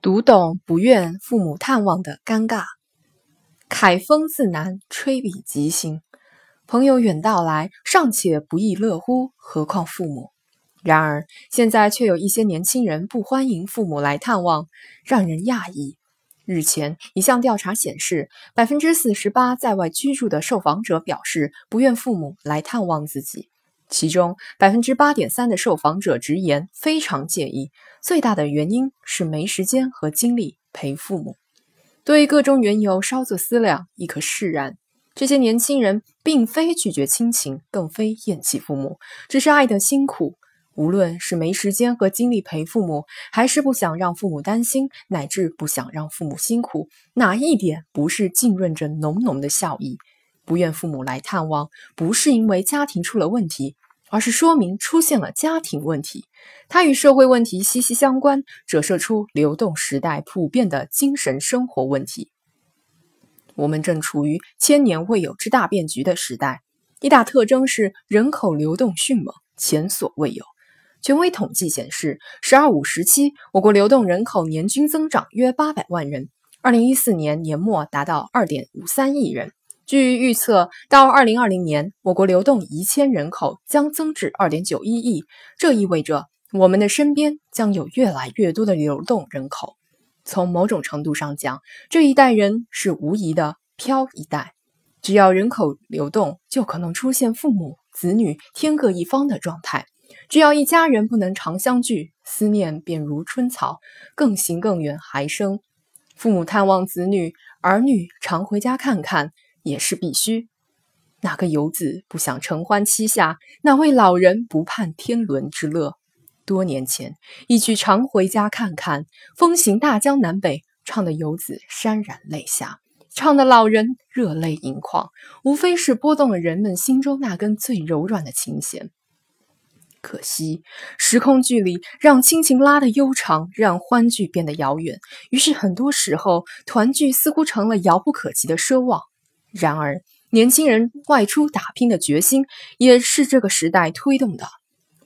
读懂不愿父母探望的尴尬。凯风自南，吹笔即兴。朋友远道来，尚且不亦乐乎，何况父母？然而现在却有一些年轻人不欢迎父母来探望，让人讶异。日前，一项调查显示，百分之四十八在外居住的受访者表示不愿父母来探望自己。其中百分之八点三的受访者直言非常介意，最大的原因是没时间和精力陪父母。对各种缘由稍作思量，亦可释然。这些年轻人并非拒绝亲情，更非厌弃父母，只是爱得辛苦。无论是没时间和精力陪父母，还是不想让父母担心，乃至不想让父母辛苦，哪一点不是浸润着浓浓的笑意？不愿父母来探望，不是因为家庭出了问题，而是说明出现了家庭问题。它与社会问题息息相关，折射出流动时代普遍的精神生活问题。我们正处于千年未有之大变局的时代，一大特征是人口流动迅猛，前所未有。权威统计显示，“十二五”时期，我国流动人口年均增长约八百万人，二零一四年年末达到二点五三亿人。据预测，到二零二零年，我国流动一千人口将增至二点九一亿。这意味着我们的身边将有越来越多的流动人口。从某种程度上讲，这一代人是无疑的“漂一代”。只要人口流动，就可能出现父母子女天各一方的状态。只要一家人不能常相聚，思念便如春草，更行更远，还生。父母探望子女，儿女常回家看看。也是必须。哪个游子不想承欢膝下？哪位老人不盼天伦之乐？多年前一曲《常回家看看》，风行大江南北，唱的游子潸然泪下，唱的老人热泪盈眶，无非是拨动了人们心中那根最柔软的琴弦。可惜时空距离让亲情拉得悠长，让欢聚变得遥远，于是很多时候团聚似乎成了遥不可及的奢望。然而，年轻人外出打拼的决心也是这个时代推动的。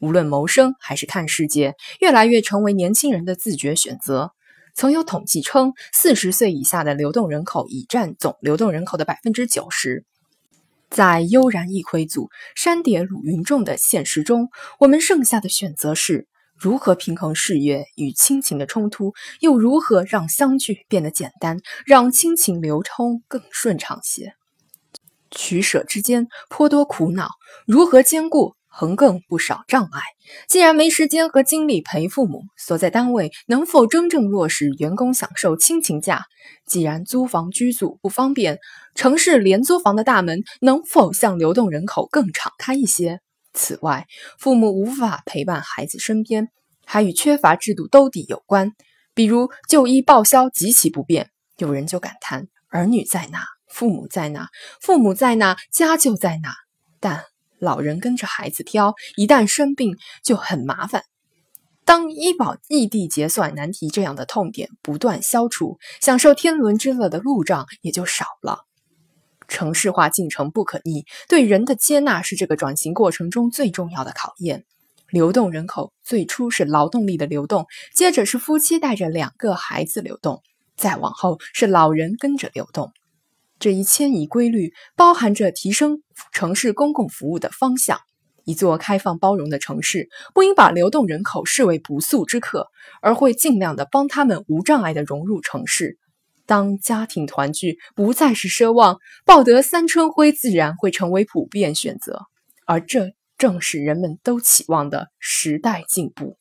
无论谋生还是看世界，越来越成为年轻人的自觉选择。曾有统计称，四十岁以下的流动人口已占总流动人口的百分之九十。在悠然一挥组、山叠鲁云众的现实中，我们剩下的选择是。如何平衡事业与亲情的冲突？又如何让相聚变得简单，让亲情流通更顺畅些？取舍之间颇多苦恼，如何兼顾，横亘不少障碍。既然没时间和精力陪父母，所在单位能否真正落实员工享受亲情假？既然租房居住不方便，城市廉租房的大门能否向流动人口更敞开一些？此外，父母无法陪伴孩子身边，还与缺乏制度兜底有关。比如就医报销极其不便，有人就感叹：儿女在哪，父母在哪；父母在哪，家就在哪。但老人跟着孩子挑，一旦生病就很麻烦。当医保异地结算难题这样的痛点不断消除，享受天伦之乐的路障也就少了。城市化进程不可逆，对人的接纳是这个转型过程中最重要的考验。流动人口最初是劳动力的流动，接着是夫妻带着两个孩子流动，再往后是老人跟着流动。这一迁移规律包含着提升城市公共服务的方向。一座开放包容的城市，不应把流动人口视为不速之客，而会尽量的帮他们无障碍的融入城市。当家庭团聚不再是奢望，抱得三春晖自然会成为普遍选择，而这正是人们都期望的时代进步。